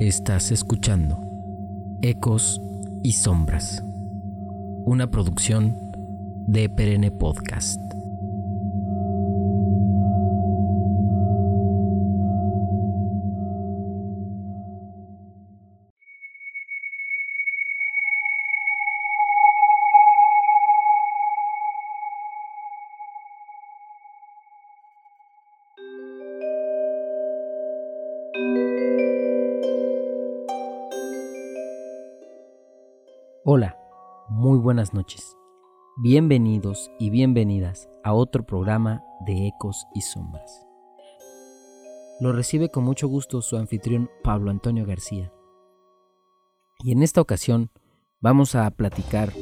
Estás escuchando Ecos y Sombras, una producción de Perenne Podcast. Buenas noches. Bienvenidos y bienvenidas a otro programa de Ecos y Sombras. Lo recibe con mucho gusto su anfitrión Pablo Antonio García. Y en esta ocasión vamos a platicar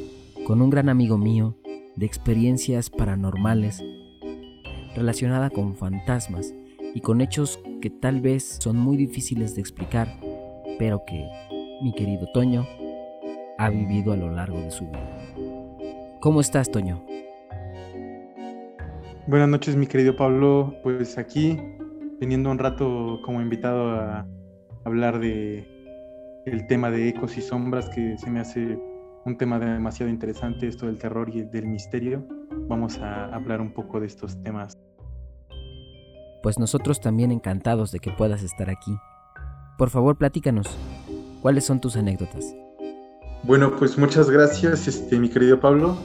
con un gran amigo mío de experiencias paranormales relacionada con fantasmas y con hechos que tal vez son muy difíciles de explicar, pero que, mi querido Toño, ha vivido a lo largo de su vida. ¿Cómo estás, Toño? Buenas noches, mi querido Pablo. Pues aquí, teniendo un rato como invitado a hablar de el tema de ecos y sombras, que se me hace un tema demasiado interesante, esto del terror y del misterio. Vamos a hablar un poco de estos temas. Pues nosotros también encantados de que puedas estar aquí. Por favor, platícanos. ¿Cuáles son tus anécdotas? Bueno, pues muchas gracias, este, mi querido Pablo.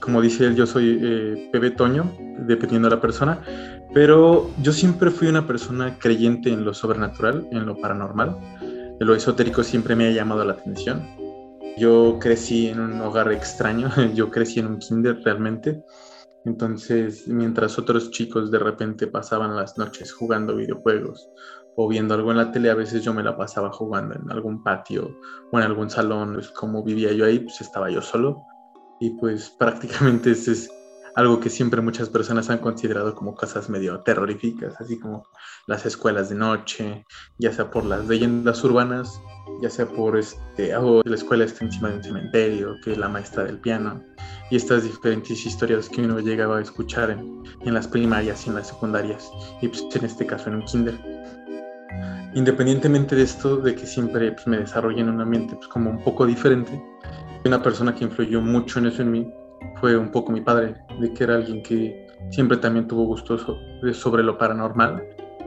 Como dice él, yo soy eh, Pepe Toño, dependiendo de la persona, pero yo siempre fui una persona creyente en lo sobrenatural, en lo paranormal. Lo esotérico siempre me ha llamado la atención. Yo crecí en un hogar extraño, yo crecí en un kinder realmente. Entonces, mientras otros chicos de repente pasaban las noches jugando videojuegos o viendo algo en la tele, a veces yo me la pasaba jugando en algún patio o en algún salón. Pues, como vivía yo ahí, pues estaba yo solo. Y pues prácticamente ese es algo que siempre muchas personas han considerado como cosas medio terroríficas, así como las escuelas de noche, ya sea por las leyendas urbanas, ya sea por este, la escuela está encima de un cementerio, que es la maestra del piano, y estas diferentes historias que uno llegaba a escuchar en, en las primarias y en las secundarias, y pues en este caso en un kinder independientemente de esto, de que siempre pues, me desarrollé en un ambiente pues, como un poco diferente, una persona que influyó mucho en eso en mí fue un poco mi padre, de que era alguien que siempre también tuvo gusto sobre lo paranormal,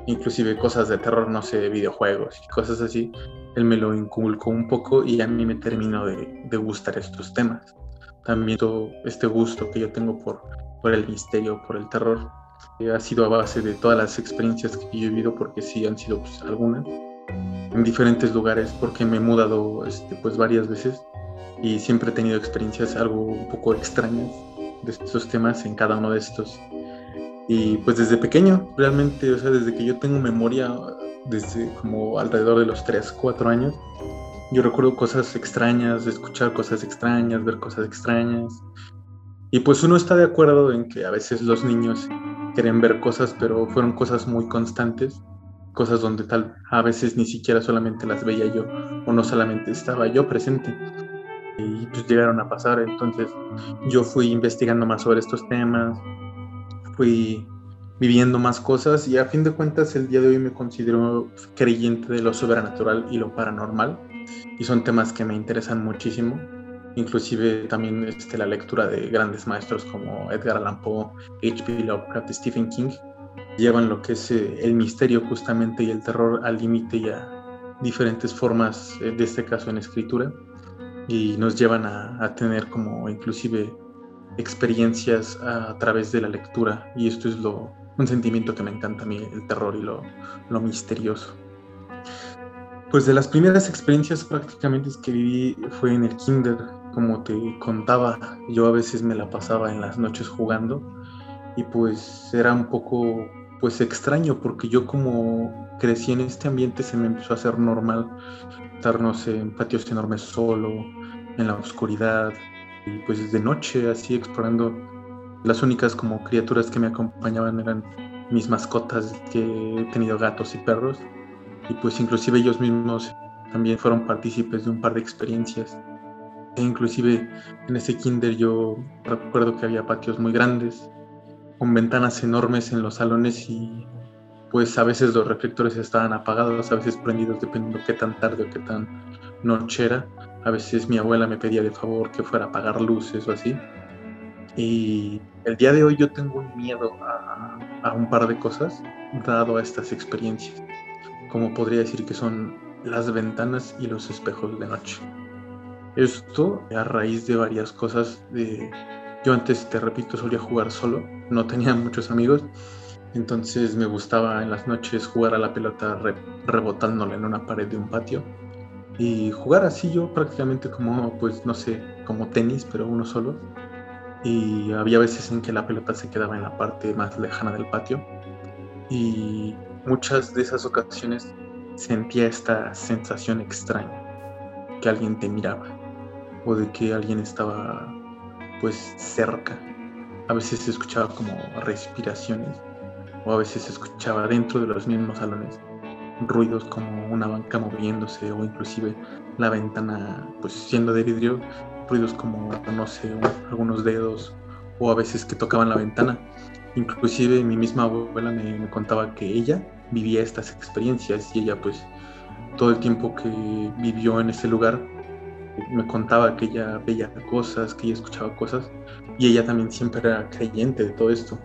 inclusive cosas de terror, no sé, videojuegos y cosas así. Él me lo inculcó un poco y a mí me terminó de, de gustar estos temas. También todo este gusto que yo tengo por, por el misterio, por el terror, ha sido a base de todas las experiencias que yo he vivido, porque sí han sido pues, algunas, en diferentes lugares, porque me he mudado este, pues, varias veces y siempre he tenido experiencias algo un poco extrañas de estos temas en cada uno de estos. Y pues desde pequeño, realmente, o sea, desde que yo tengo memoria, desde como alrededor de los 3, 4 años, yo recuerdo cosas extrañas, escuchar cosas extrañas, ver cosas extrañas. Y pues uno está de acuerdo en que a veces los niños quieren ver cosas, pero fueron cosas muy constantes, cosas donde tal a veces ni siquiera solamente las veía yo o no solamente estaba yo presente. Y pues llegaron a pasar, entonces yo fui investigando más sobre estos temas, fui viviendo más cosas y a fin de cuentas el día de hoy me considero creyente de lo sobrenatural y lo paranormal y son temas que me interesan muchísimo inclusive también este, la lectura de grandes maestros como Edgar Allan Poe, H.P. Lovecraft, Stephen King, llevan lo que es eh, el misterio justamente y el terror al límite y a diferentes formas, eh, de este caso en escritura, y nos llevan a, tener como inclusive experiencias a, través de la lectura, y esto es lo, un sentimiento que me encanta a mí, el terror y lo, lo misterioso. Pues de las primeras experiencias prácticamente que viví fue en el kinder, como te contaba, yo a veces me la pasaba en las noches jugando y pues era un poco pues extraño porque yo como crecí en este ambiente se me empezó a hacer normal estarnos en patios enormes solo, en la oscuridad y pues de noche así explorando. Las únicas como criaturas que me acompañaban eran mis mascotas que he tenido gatos y perros y pues inclusive ellos mismos también fueron partícipes de un par de experiencias inclusive en ese kinder yo recuerdo que había patios muy grandes, con ventanas enormes en los salones y pues a veces los reflectores estaban apagados, a veces prendidos dependiendo qué tan tarde o qué tan noche era. A veces mi abuela me pedía de favor que fuera a apagar luces o así. Y el día de hoy yo tengo un miedo a, a un par de cosas dado a estas experiencias. Como podría decir que son las ventanas y los espejos de noche. Esto a raíz de varias cosas. De... Yo antes, te repito, solía jugar solo, no tenía muchos amigos, entonces me gustaba en las noches jugar a la pelota rebotándole en una pared de un patio y jugar así yo prácticamente como, pues no sé, como tenis, pero uno solo. Y había veces en que la pelota se quedaba en la parte más lejana del patio y muchas de esas ocasiones sentía esta sensación extraña, que alguien te miraba de que alguien estaba pues cerca. A veces se escuchaba como respiraciones o a veces se escuchaba dentro de los mismos salones ruidos como una banca moviéndose o inclusive la ventana pues siendo de vidrio, ruidos como no sé, algunos dedos o a veces que tocaban la ventana. Inclusive mi misma abuela me contaba que ella vivía estas experiencias y ella pues todo el tiempo que vivió en ese lugar me contaba que ella veía cosas, que ella escuchaba cosas y ella también siempre era creyente de todo esto,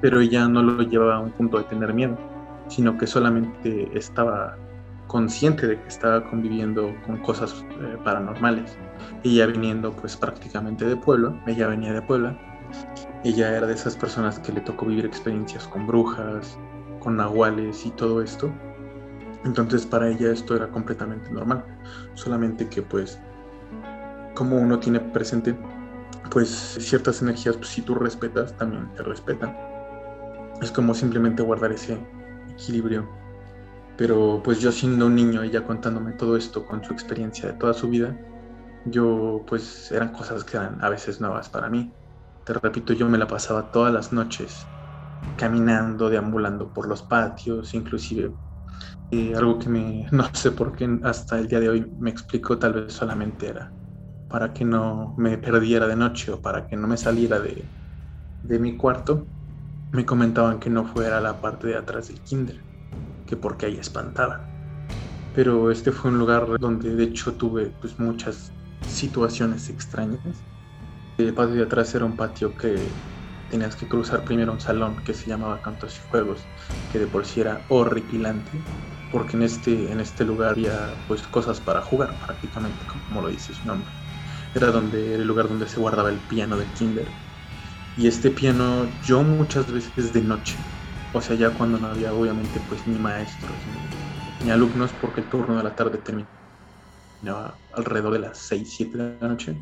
pero ella no lo llevaba a un punto de tener miedo, sino que solamente estaba consciente de que estaba conviviendo con cosas eh, paranormales. Ella viniendo pues prácticamente de pueblo, ella venía de Puebla, ella era de esas personas que le tocó vivir experiencias con brujas, con nahuales y todo esto. Entonces para ella esto era completamente normal. Solamente que pues como uno tiene presente pues ciertas energías, pues, si tú respetas, también te respetan. Es como simplemente guardar ese equilibrio. Pero pues yo siendo un niño, ella contándome todo esto con su experiencia de toda su vida, yo pues eran cosas que eran a veces nuevas para mí. Te repito, yo me la pasaba todas las noches caminando, deambulando por los patios, inclusive eh, algo que me, no sé por qué hasta el día de hoy me explico, tal vez solamente era para que no me perdiera de noche o para que no me saliera de, de mi cuarto, me comentaban que no fuera a la parte de atrás del kinder, que porque ahí espantaban. Pero este fue un lugar donde de hecho tuve pues muchas situaciones extrañas. El patio de atrás era un patio que tenías que cruzar primero un salón que se llamaba Cantos y Juegos, que de por sí era horripilante, porque en este, en este lugar había pues cosas para jugar prácticamente, como lo dice su nombre. Era donde era el lugar donde se guardaba el piano del kinder. Y este piano yo muchas veces de noche, o sea ya cuando no había obviamente pues ni maestros ni, alumnos porque el turno de la tarde terminaba alrededor de las 6, 7 de la noche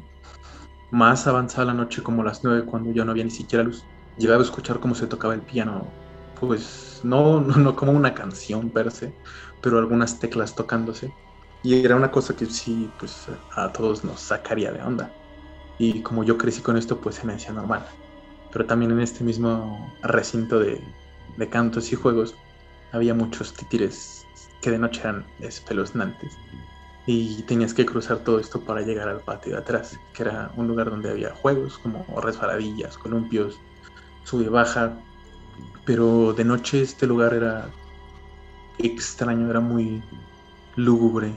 más avanzada la noche, como las 9, cuando ya no había ni siquiera luz, llegaba a escuchar cómo se tocaba el piano, pues no, no, no como una canción per se, pero algunas teclas tocándose. Y era una cosa que sí, pues a todos nos sacaría de onda. Y como yo crecí con esto, pues se me hacía normal. Pero también en este mismo recinto de, de cantos y juegos había muchos titires que de noche eran espeluznantes y tenías que cruzar todo esto para llegar al patio de atrás, que era un lugar donde había juegos como resbaladillas, columpios, sube baja, pero de noche este lugar era extraño, era muy lúgubre.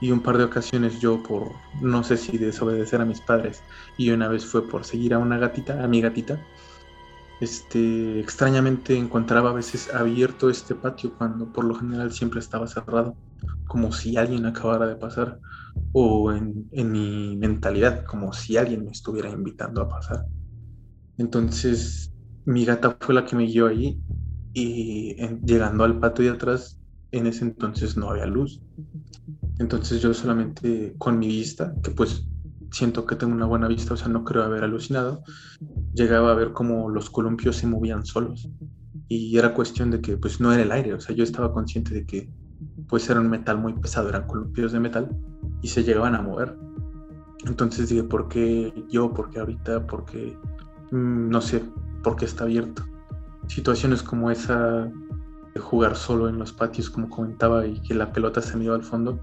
Y un par de ocasiones yo por, no sé si desobedecer a mis padres, y una vez fue por seguir a una gatita, a mi gatita, este, extrañamente encontraba a veces abierto este patio cuando por lo general siempre estaba cerrado como si alguien acabara de pasar, o en, mi mentalidad, como si alguien me estuviera invitando a pasar. Entonces, mi gata fue la que me guió ahí y llegando al patio de atrás, en ese entonces no había luz. Entonces yo solamente con mi vista, que pues siento que tengo una buena vista, o sea, no creo haber alucinado, llegaba a ver como los columpios se movían solos. Y era cuestión de que pues no era el aire, o sea, yo estaba consciente de que pues era un metal muy pesado, eran columpios de metal y se llegaban a mover. Entonces dije, ¿por qué yo? ¿Por qué ahorita? ¿Por qué? Mm, no sé, ¿por qué está abierto? Situaciones como esa jugar solo en los patios, como comentaba, y que la pelota se me iba al fondo,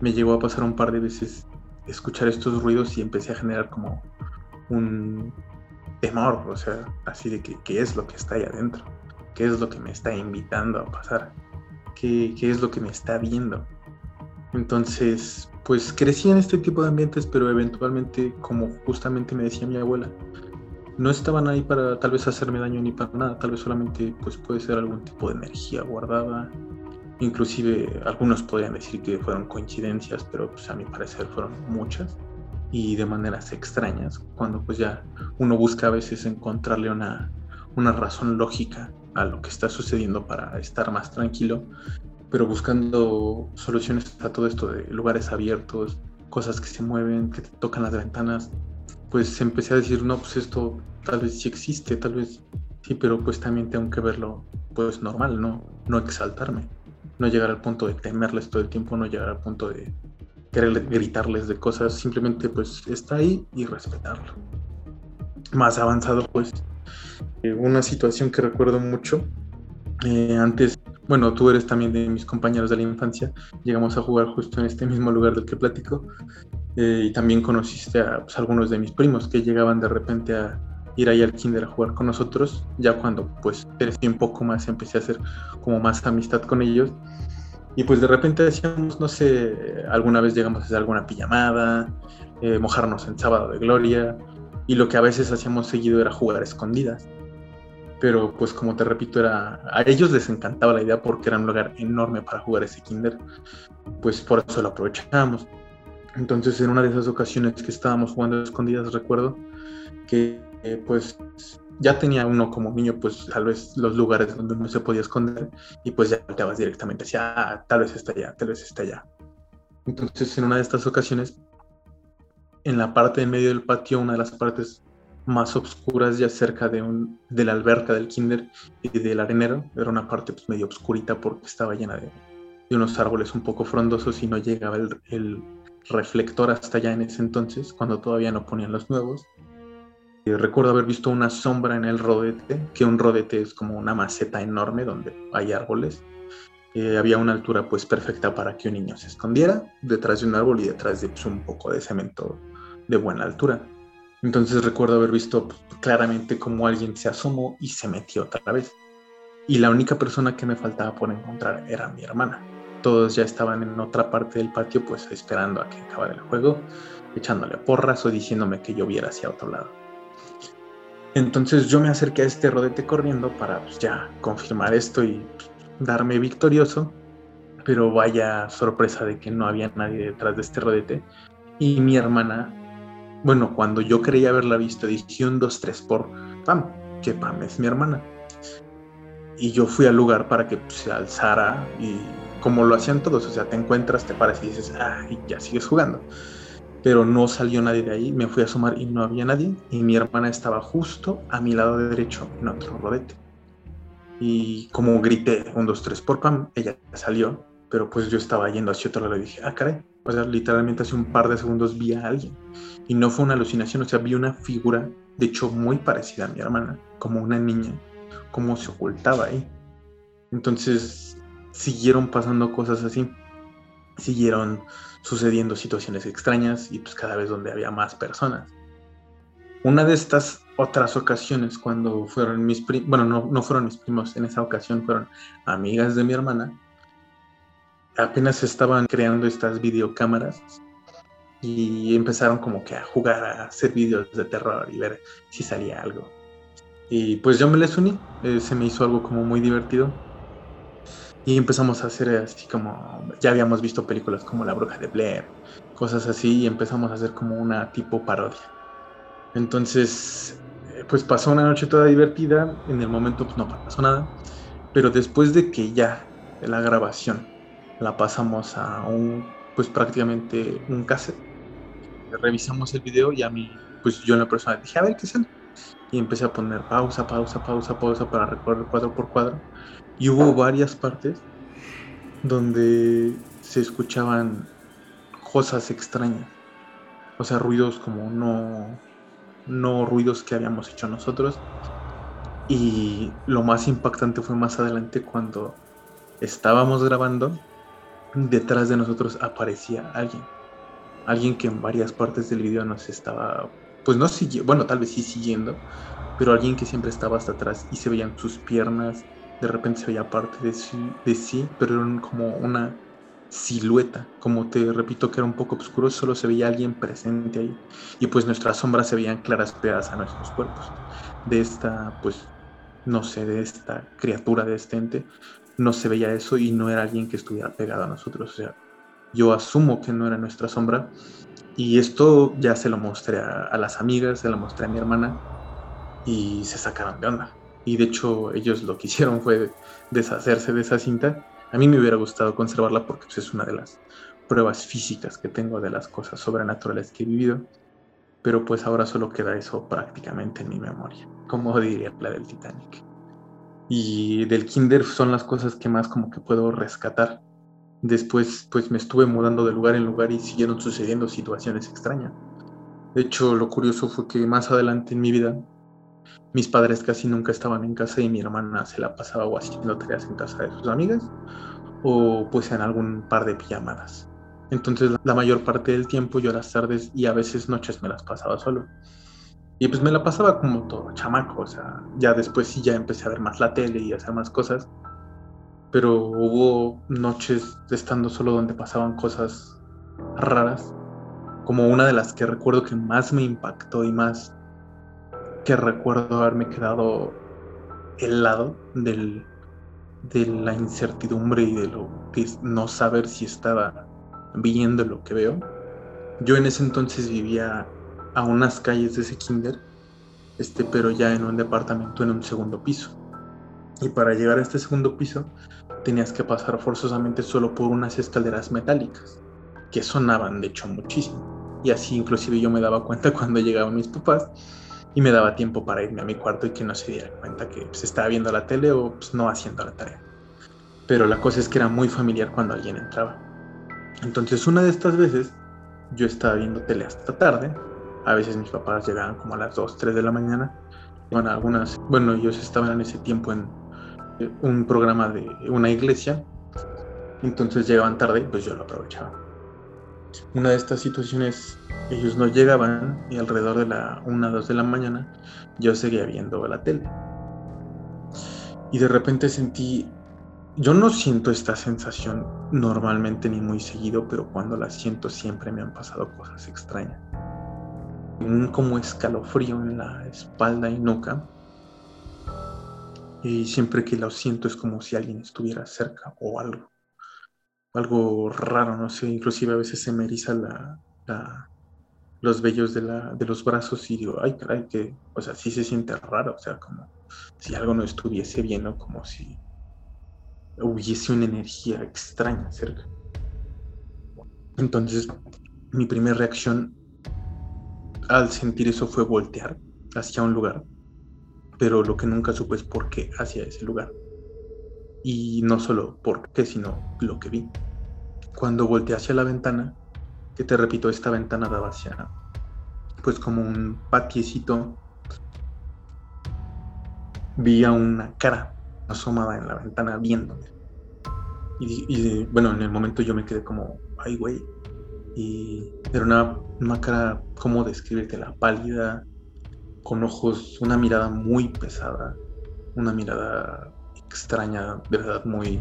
me llegó a pasar un par de veces escuchar estos ruidos y empecé a generar como un temor, o sea, así de que qué es lo que está ahí adentro qué es lo que me está invitando a pasar, qué, qué es lo que me está viendo. Entonces, pues crecí en este tipo de ambientes, pero eventualmente, como justamente me decía mi abuela, no estaban ahí para tal vez hacerme daño ni para nada, tal vez solamente pues puede ser algún tipo de energía guardada. Inclusive algunos podrían decir que fueron coincidencias, pero pues a mi parecer fueron muchas y de maneras extrañas, cuando pues ya uno busca a veces encontrarle una, una razón lógica a lo que está sucediendo para estar más tranquilo, pero buscando soluciones a todo esto de lugares abiertos, cosas que se mueven, que tocan las ventanas, pues empecé a decir, no, pues esto tal vez sí existe, tal vez sí, pero pues también tengo que verlo pues normal, no, no exaltarme, no llegar al punto de temerles todo el tiempo, no llegar al punto de querer gritarles de cosas, simplemente pues está ahí y respetarlo. Más avanzado pues, eh, una situación que recuerdo mucho, eh, antes, bueno, tú eres también de mis compañeros de la infancia, llegamos a jugar justo en este mismo lugar del que platico, eh, y también conociste a pues, algunos de mis primos que llegaban de repente a ir ahí al kinder a jugar con nosotros. Ya cuando pues crecí un poco más empecé a hacer como más amistad con ellos. Y pues de repente decíamos, no sé, alguna vez llegamos a hacer alguna pijamada, eh, mojarnos en sábado de gloria. Y lo que a veces hacíamos seguido era jugar escondidas. Pero pues como te repito, era a ellos les encantaba la idea porque era un lugar enorme para jugar ese kinder. Pues por eso lo aprovechábamos. Entonces, en una de esas ocasiones que estábamos jugando a escondidas, recuerdo que eh, pues ya tenía uno como niño, pues tal vez los lugares donde no se podía esconder y pues ya te vas directamente hacia, ah, tal vez está allá, tal vez está allá. Entonces, en una de estas ocasiones, en la parte de medio del patio, una de las partes más oscuras ya cerca de, un, de la alberca del kinder y del arenero, era una parte pues, medio oscurita porque estaba llena de, de, unos árboles un poco frondosos y no llegaba el reflector hasta allá en ese entonces, cuando todavía no ponían los nuevos. Y recuerdo haber visto una sombra en el rodete, que un rodete es como una maceta enorme donde hay árboles. Eh, había una altura pues perfecta para que un niño se escondiera detrás de un árbol y detrás de pues, un poco de cemento de buena altura. Entonces recuerdo haber visto pues, claramente cómo alguien se asomó y se metió otra vez. Y la única persona que me faltaba por encontrar era mi hermana todos ya estaban en otra parte del patio, pues esperando a que acabara el juego, echándole porras o diciéndome que yo viera hacia otro lado. Entonces yo me acerqué a este rodete corriendo para pues, ya confirmar esto y darme victorioso, pero vaya sorpresa de que no había nadie detrás de este rodete. Y mi hermana, bueno, cuando yo creía haberla visto, dije un, dos, tres por Pam, que Pam es mi hermana. Y yo fui al lugar para que pues, se alzara y como lo hacían todos, o sea, te encuentras, te paras y dices, ah, y ya sigues jugando. Pero no salió nadie de ahí, me fui a asomar y no había nadie, y mi hermana estaba justo a mi lado derecho en otro rodete. Y como grité, un, dos, tres, por pam, ella salió, pero pues yo estaba yendo hacia otro lado y dije, ah, caray, o sea, literalmente hace un par de segundos vi a alguien. Y no fue una alucinación, o sea, vi una figura, de hecho, muy parecida a mi hermana, como una niña, como se ocultaba ahí. Entonces, siguieron pasando cosas así. Siguieron sucediendo situaciones extrañas y pues cada vez donde había más personas. Una de estas otras ocasiones cuando fueron mis primos, bueno, no, no fueron mis primos, en esa ocasión fueron amigas de mi hermana, apenas estaban creando estas videocámaras y empezaron como que a jugar a hacer videos de terror y ver si salía algo. Y pues yo me les uní, eh, se me hizo algo como muy divertido y empezamos a hacer así como, ya habíamos visto películas como La Bruja de Blair, cosas así, y empezamos a hacer como una tipo parodia. Entonces, eh, pues pasó una noche toda divertida, en el momento pues no pasó nada, pero después de que ya la grabación la pasamos a un, pues prácticamente un cassette, revisamos el video y a mí, pues yo en la persona dije, a ver qué sale. Y empecé a poner pausa, pausa, pausa, pausa para recorrer cuadro por cuadro y hubo varias partes donde se escuchaban cosas extrañas. O sea, ruidos como no, no ruidos que habíamos hecho nosotros. Y lo más impactante fue más adelante cuando estábamos grabando, detrás de nosotros aparecía alguien. Alguien que en varias partes del video nos estaba, pues no siguiendo, bueno, tal vez sí siguiendo, pero alguien que siempre estaba hasta atrás y se veían sus piernas, de repente se veía parte de sí, pero era como una silueta, como te repito que era un poco oscuro, solo se veía alguien presente ahí. Y pues nuestras sombras se veían claras pegadas a nuestros cuerpos. De esta, pues, no sé, de esta criatura, de este ente, no se veía eso y no era alguien que estuviera pegado a nosotros. O sea, yo asumo que no era nuestra sombra. Y esto ya se lo mostré a, a las amigas, se lo mostré a mi hermana y se sacaron de onda. Y de hecho ellos lo que hicieron fue deshacerse de esa cinta a mí me hubiera gustado conservarla porque pues, es una de las pruebas físicas que tengo de las cosas sobrenaturales que he vivido, pero pues ahora solo queda eso prácticamente en mi memoria, como diría la del Titanic. Y del kinder son las cosas que más como que puedo rescatar. Después pues me estuve mudando de lugar en lugar y siguieron sucediendo situaciones extrañas. De hecho, lo curioso fue que más adelante en mi vida mis padres casi nunca estaban en casa y mi hermana se la pasaba o haciendo tareas en casa de sus amigas o pues en algún par de pijamadas. Entonces la mayor parte del tiempo yo las tardes y a veces noches me las pasaba solo. Y pues me la pasaba como todo chamaco, o sea, ya después sí ya empecé a ver más la tele y hacer más cosas. Pero hubo noches estando solo donde pasaban cosas raras, como una de las que recuerdo que más me impactó y más recuerdo haberme quedado helado del, de la incertidumbre y de lo es no saber si estaba viendo lo que veo. Yo en ese entonces vivía a unas calles de ese kinder, este, pero ya en un departamento en un segundo piso. Y para llegar a este segundo piso tenías que pasar forzosamente solo por unas escaleras metálicas, que sonaban de hecho muchísimo. Y así inclusive yo me daba cuenta cuando llegaban mis papás y me daba tiempo para irme a mi cuarto y que no se diera cuenta que se pues, estaba viendo la tele o pues, no haciendo la tarea. Pero la cosa es que era muy familiar cuando alguien entraba. Entonces una de estas veces yo estaba viendo tele hasta tarde. A veces mis papás llegaban como a las 2, 3 de la mañana. Bueno, algunas, bueno, ellos estaban en ese tiempo en eh, un programa de una iglesia. Entonces llegaban tarde y pues yo lo aprovechaba. Una de estas situaciones ellos no llegaban y alrededor de la 1 2 de la mañana yo seguía viendo la tele. Y de repente sentí, yo no siento esta sensación normalmente ni muy seguido, pero cuando la siento siempre me han pasado cosas extrañas. Un como escalofrío en la espalda y nuca. Y siempre que lo siento es como si alguien estuviera cerca o algo. Algo raro, no sé, inclusive a veces se me eriza la, los vellos de, la, de los brazos y digo, ay, caray, que, o sea, sí se siente raro, o sea, como si algo no estuviese bien, o como si hubiese una energía extraña cerca. Entonces, mi primera reacción al sentir eso fue voltear hacia un lugar, pero lo que nunca supe es por qué hacia ese lugar. Y no solo por qué, sino lo que vi. Cuando volteé hacia la ventana, que te repito, esta ventana daba hacia, pues como un patiecito. Vi a una cara asomada en la ventana viéndome. Y, bueno, en el momento yo me quedé como, ay, güey. Y era una, una cara, ¿cómo describirte? La pálida, con ojos, una mirada muy pesada, una mirada extraña, verdad muy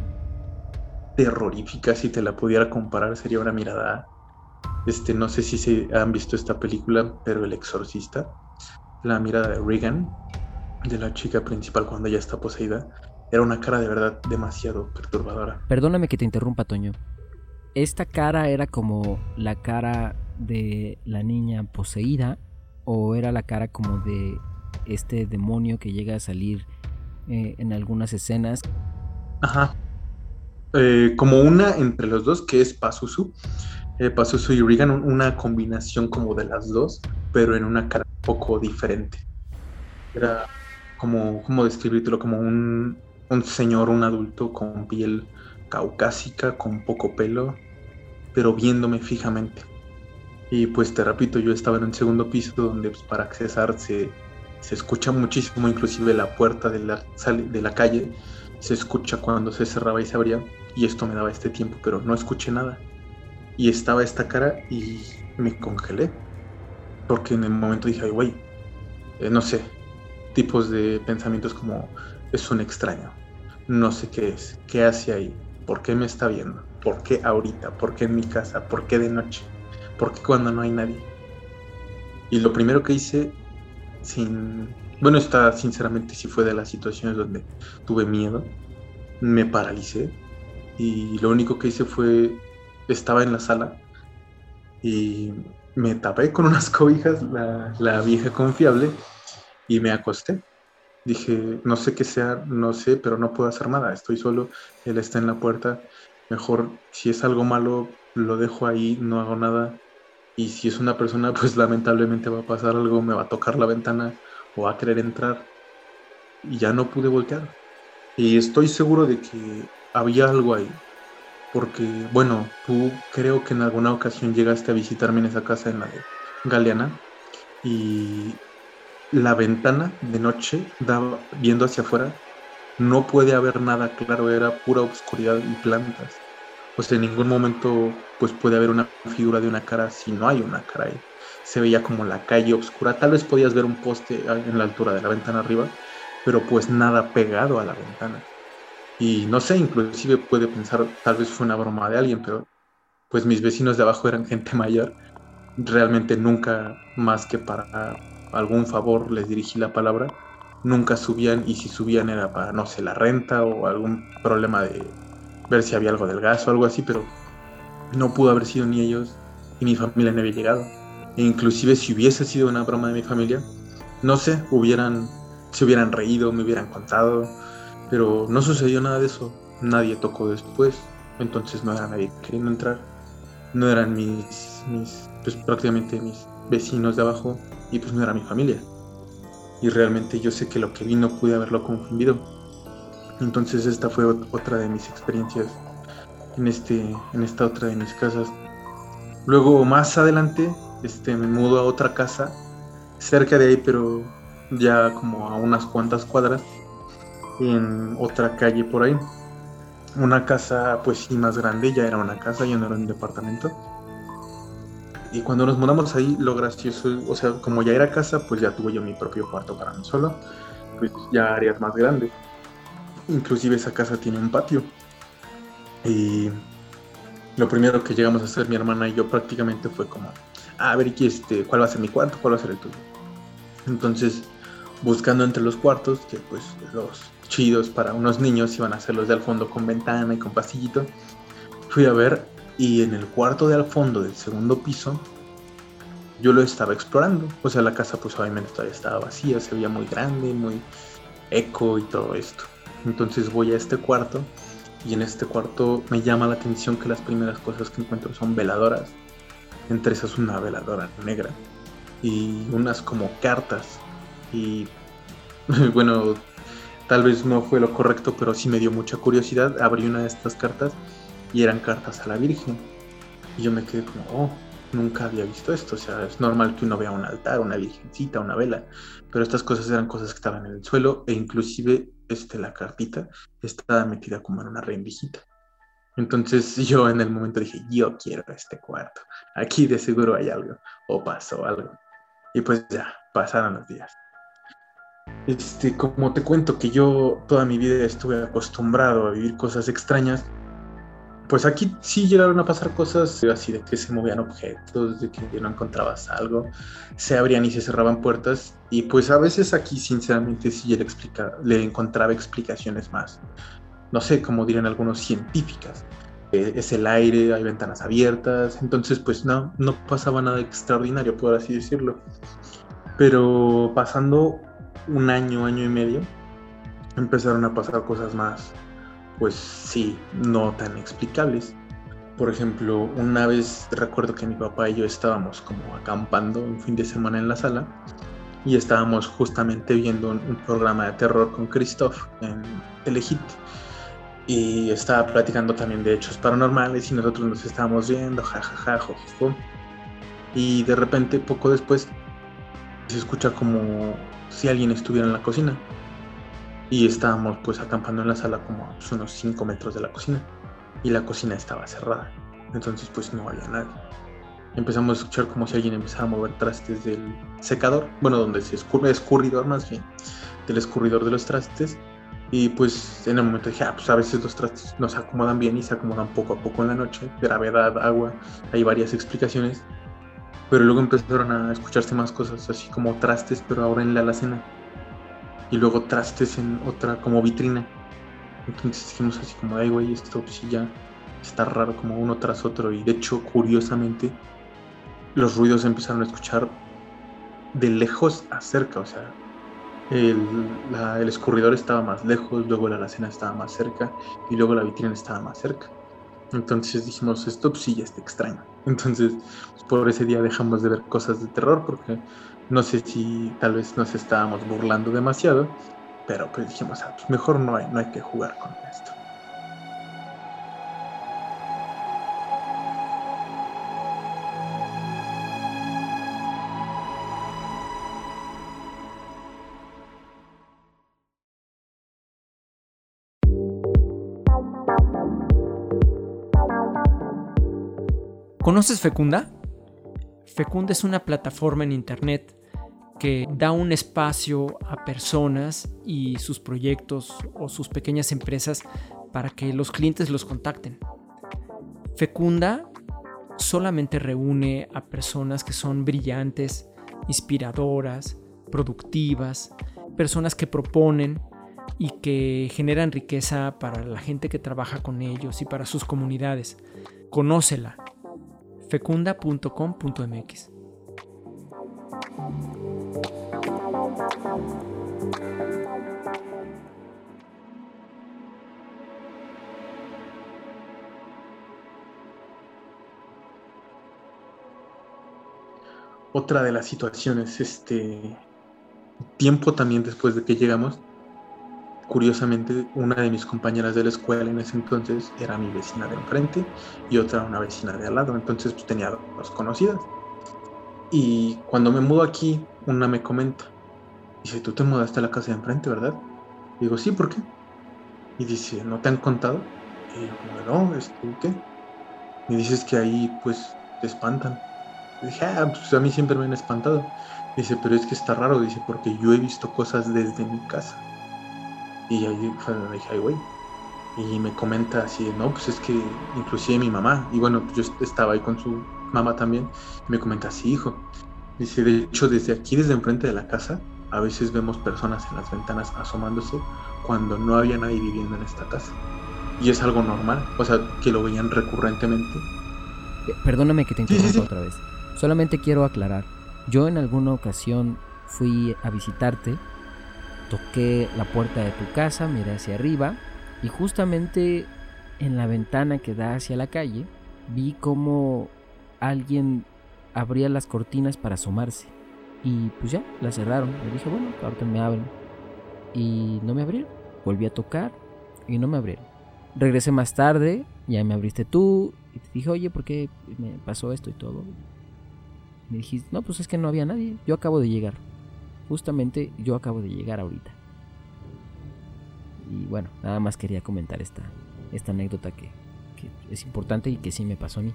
terrorífica. Si te la pudiera comparar, sería una mirada este, no sé si se han visto esta película, pero El Exorcista, la mirada de Regan, de la chica principal cuando ella está poseída, era una cara de verdad demasiado perturbadora. Perdóname que te interrumpa, Toño. ¿Esta cara era como la cara de la niña poseída o era la cara como de este demonio que llega a salir eh, en algunas escenas? Ajá. Eh, como una entre los dos, que es Pazuzu, eh, Pazuzu y Regan, una combinación como de las dos, pero en una cara un poco diferente. Era como, ¿cómo describirlo? Como un, un señor, un adulto con piel caucásica, con poco pelo, pero viéndome fijamente. Y pues te repito, yo estaba en un segundo piso donde pues, para accesar se, se, escucha muchísimo, inclusive la puerta de la, de la calle se escucha cuando se cerraba y se abría. Y esto me daba este tiempo, pero no escuché nada y estaba esta cara y me congelé. Porque en el momento dije, ay, güey, eh, no sé, tipos de pensamientos como es un extraño, no sé qué es, qué hace ahí, por qué me está viendo, por qué ahorita, por qué en mi casa, por qué de noche, por qué cuando no hay nadie. Y lo primero que hice, sin... Bueno, está sinceramente si fue de las situaciones donde tuve miedo, me paralicé y lo único que hice fue, estaba en la sala y me tapé con unas cobijas, la, la vieja confiable, y me acosté. Dije, no sé qué sea, no sé, pero no puedo hacer nada, estoy solo, él está en la puerta, mejor si es algo malo, lo dejo ahí, no hago nada, y si es una persona, pues lamentablemente va a pasar algo, me va a tocar la ventana o a querer entrar, y ya no pude voltear. Y estoy seguro de que había algo ahí, porque, bueno, tú creo que en alguna ocasión llegaste a visitarme en esa casa en la de Galeana, y la ventana de noche daba, viendo hacia afuera, no puede haber nada claro, era pura oscuridad y plantas. Pues en ningún momento pues puede haber una figura de una cara si no hay una cara ahí. Se veía como la calle oscura, tal vez podías ver un poste en la altura de la ventana arriba, pero pues nada pegado a la ventana. Y no sé, inclusive puede pensar, tal vez fue una broma de alguien, pero pues mis vecinos de abajo eran gente mayor. Realmente nunca más que para algún favor les dirigí la palabra, nunca subían y si subían era para, no sé, la renta o algún problema de ver si había algo del gas o algo así, pero no pudo haber sido ni ellos y mi familia no había llegado. Inclusive si hubiese sido una broma de mi familia, no sé, hubieran, se hubieran reído, me hubieran contado, pero no sucedió nada de eso. Nadie tocó después, entonces no era nadie queriendo entrar. No eran mis, mis pues prácticamente mis vecinos de abajo y pues no era mi familia. Y realmente yo sé que lo que vi no pude haberlo confundido. Entonces esta fue otra de mis experiencias en, este, en esta otra de mis casas. Luego más adelante este, me mudo a otra casa cerca de ahí, pero ya como a unas cuantas cuadras, en otra calle por ahí. Una casa pues sí más grande, ya era una casa, ya no era un departamento y cuando nos mudamos ahí, lo gracioso, o sea, como ya era casa, pues ya tuve yo mi propio cuarto para mí solo, pues ya áreas más grandes. Inclusive esa casa tiene un patio. Y lo primero que llegamos a hacer mi hermana y yo prácticamente fue como, a ver, este, ¿cuál va a ser mi cuarto? ¿Cuál va a ser el tuyo? Entonces, buscando entre los cuartos, que pues los chidos para unos niños iban a ser los de al fondo con ventana y con pasillito, fui a ver y en el cuarto de al fondo del segundo piso, yo lo estaba explorando. O sea, la casa pues obviamente todavía estaba vacía, se veía muy grande, muy eco y todo esto. Entonces voy a este cuarto y en este cuarto me llama la atención que las primeras cosas que encuentro son veladoras. Entre esas una veladora negra y unas como cartas. Y bueno, tal vez no fue lo correcto, pero sí me dio mucha curiosidad. Abrí una de estas cartas y eran cartas a la Virgen. Y yo me quedé como, oh, nunca había visto esto. O sea, es normal que uno vea un altar, una virgencita, una vela, pero estas cosas eran cosas que estaban en el suelo e inclusive este, la cartita estaba metida como en una rendijita. Entonces yo en el momento dije, yo quiero este cuarto. Aquí de seguro hay algo. O pasó algo. Y pues ya, pasaron los días. Este, como te cuento que yo toda mi vida estuve acostumbrado a vivir cosas extrañas, pues aquí sí llegaron a pasar cosas así de que se movían objetos, de que no encontrabas algo, se abrían y se cerraban puertas y pues a veces aquí sinceramente sí le, explica, le encontraba explicaciones más, no sé, como dirían algunos científicas. Eh, es el aire, hay ventanas abiertas, entonces pues no, no pasaba nada extraordinario, por así decirlo. Pero pasando un año, año y medio, empezaron a pasar cosas más, pues sí, no tan explicables. Por ejemplo, una vez recuerdo que mi papá y yo estábamos como acampando un fin de semana en la sala y estábamos justamente viendo un, programa de terror con Christoph en Telehit y estaba platicando también de hechos paranormales y nosotros nos estábamos viendo, jajaja, ja, y de repente poco después se escucha como si alguien estuviera en la cocina y estábamos pues acampando en la sala como a unos 5 metros de la cocina y la cocina estaba cerrada. Entonces pues no había nadie. Empezamos a escuchar como si alguien empezaba a mover trastes del secador, bueno, donde se escurre, escurridor más bien, del escurridor de los trastes. Y pues en el momento dije, ah, pues a veces los trastes no se acomodan bien y se acomodan poco a poco en la noche, gravedad, agua, hay varias explicaciones. Pero luego empezaron a escucharse más cosas, así como trastes, pero ahora en la alacena. Y luego trastes en otra como vitrina. Entonces dijimos así como, ay güey, esto sí ya está raro como uno tras otro. Y de hecho, curiosamente, los ruidos empezaron a escuchar de lejos a cerca, o sea, el, escurridor estaba más lejos, luego la alacena estaba más cerca y luego la vitrina estaba más cerca. Entonces dijimos, esto pues sí ya está extraño. Entonces, pues, por ese día dejamos de ver cosas de terror porque no sé si tal vez nos estábamos burlando demasiado, pero pues dijimos, ah, pues mejor no no hay que jugar con ¿Conoces Fecunda? Fecunda es una plataforma en Internet que da un espacio a personas y sus proyectos o sus pequeñas empresas para que los clientes los contacten. Fecunda solamente reúne a personas que son brillantes, inspiradoras, productivas, personas que proponen y que generan riqueza para la gente que trabaja con ellos y para sus comunidades. Conócela fecunda.com.mx. Otra de las situaciones, este tiempo también después de que llegamos, Curiosamente, una de mis compañeras de la escuela en ese entonces era mi vecina de enfrente y otra una vecina de al lado. Entonces, pues tenía dos conocidas. Y cuando me mudo aquí, una me comenta, dice, tú te mudaste a la casa de enfrente, ¿verdad? digo, sí, ¿por qué? Y dice, ¿no te han contado? Y yo, no, ¿este, ¿qué? Y dices que ahí, pues, te espantan. Y dije, ah, pues a mí siempre me han espantado. Dice, pero es que está raro, dice, porque yo he visto cosas desde mi casa. Y ahí fue donde dije, ay, güey. Y me comenta así, no, pues es que inclusive mi mamá, y bueno, yo estaba ahí con su mamá también, y me comenta así, hijo. Dice, de hecho, desde aquí, desde enfrente de la casa, a veces vemos personas en las ventanas asomándose cuando no había nadie viviendo en esta casa. Y es algo normal, o sea, que lo veían recurrentemente. Eh, perdóname que te interrumpa otra vez. Solamente quiero aclarar. Yo en alguna ocasión fui a visitarte Toqué la puerta de tu casa, miré hacia arriba y justamente en la ventana que da hacia la calle vi como alguien abría las cortinas para asomarse. Y pues ya, la cerraron. Le dije, bueno, ahorita me abren. Y no me abrieron. Volví a tocar y no me abrieron. Regresé más tarde, ya me abriste tú. Y te dije, oye, ¿por qué me pasó esto y todo? Me dijiste, no, pues es que no había nadie. Yo acabo de llegar. Justamente yo acabo de llegar ahorita. Y bueno, nada más quería comentar esta, esta anécdota que, es importante y que sí me pasó a mí.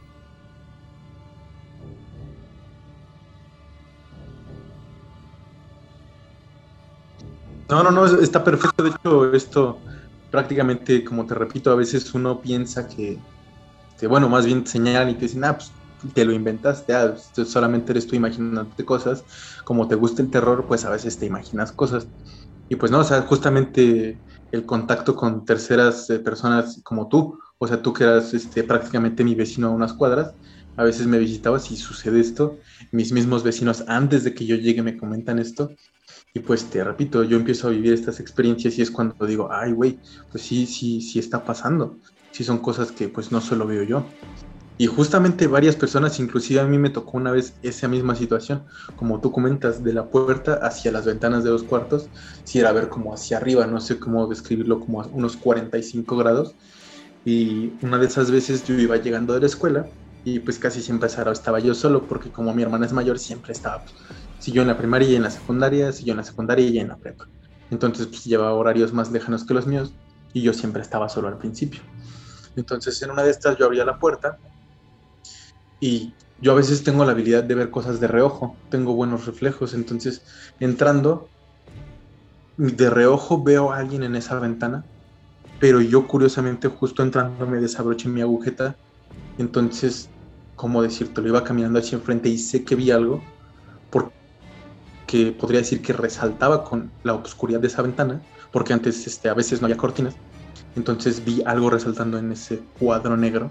No, no, no, está perfecto. De hecho, esto prácticamente, como te repito, a veces uno piensa que, que bueno, más bien te señalan y te dicen, ah, pues te lo inventaste, ah, solamente eres tú imaginándote cosas, como te gusta el terror, pues a veces te imaginas cosas. Y pues no, o sea, justamente el contacto con terceras eh, personas como tú, o sea, tú que eras este, prácticamente mi vecino a unas cuadras, a veces me visitabas y sucede esto, mis mismos vecinos antes de que yo llegue me comentan esto, y pues te repito, yo empiezo a vivir estas experiencias y es cuando digo, ay, güey, pues sí, sí, sí está pasando, sí son cosas que pues no solo veo yo. Y justamente varias personas, inclusive a mí me tocó una vez esa misma situación, como tú comentas, de la puerta hacia las ventanas de los cuartos, si era ver como hacia arriba, no sé cómo describirlo, como a unos 45 grados. Y una de esas veces yo iba llegando de la escuela y pues casi siempre estaba yo solo, porque como mi hermana es mayor, siempre estaba, pues, si yo en la primaria y en la secundaria, si yo en la secundaria y en la prepa. Entonces pues llevaba horarios más lejanos que los míos y yo siempre estaba solo al principio. Entonces en una de estas yo abría la puerta y yo a veces tengo la habilidad de ver cosas de reojo, tengo buenos reflejos, entonces entrando de reojo veo a alguien en esa ventana, pero yo curiosamente justo entrando me desabroché mi agujeta, entonces, como decirte, lo iba caminando hacia enfrente y sé que vi algo, porque podría decir que resaltaba con la oscuridad de esa ventana, porque antes este, a veces no había cortinas, entonces vi algo resaltando en ese cuadro negro,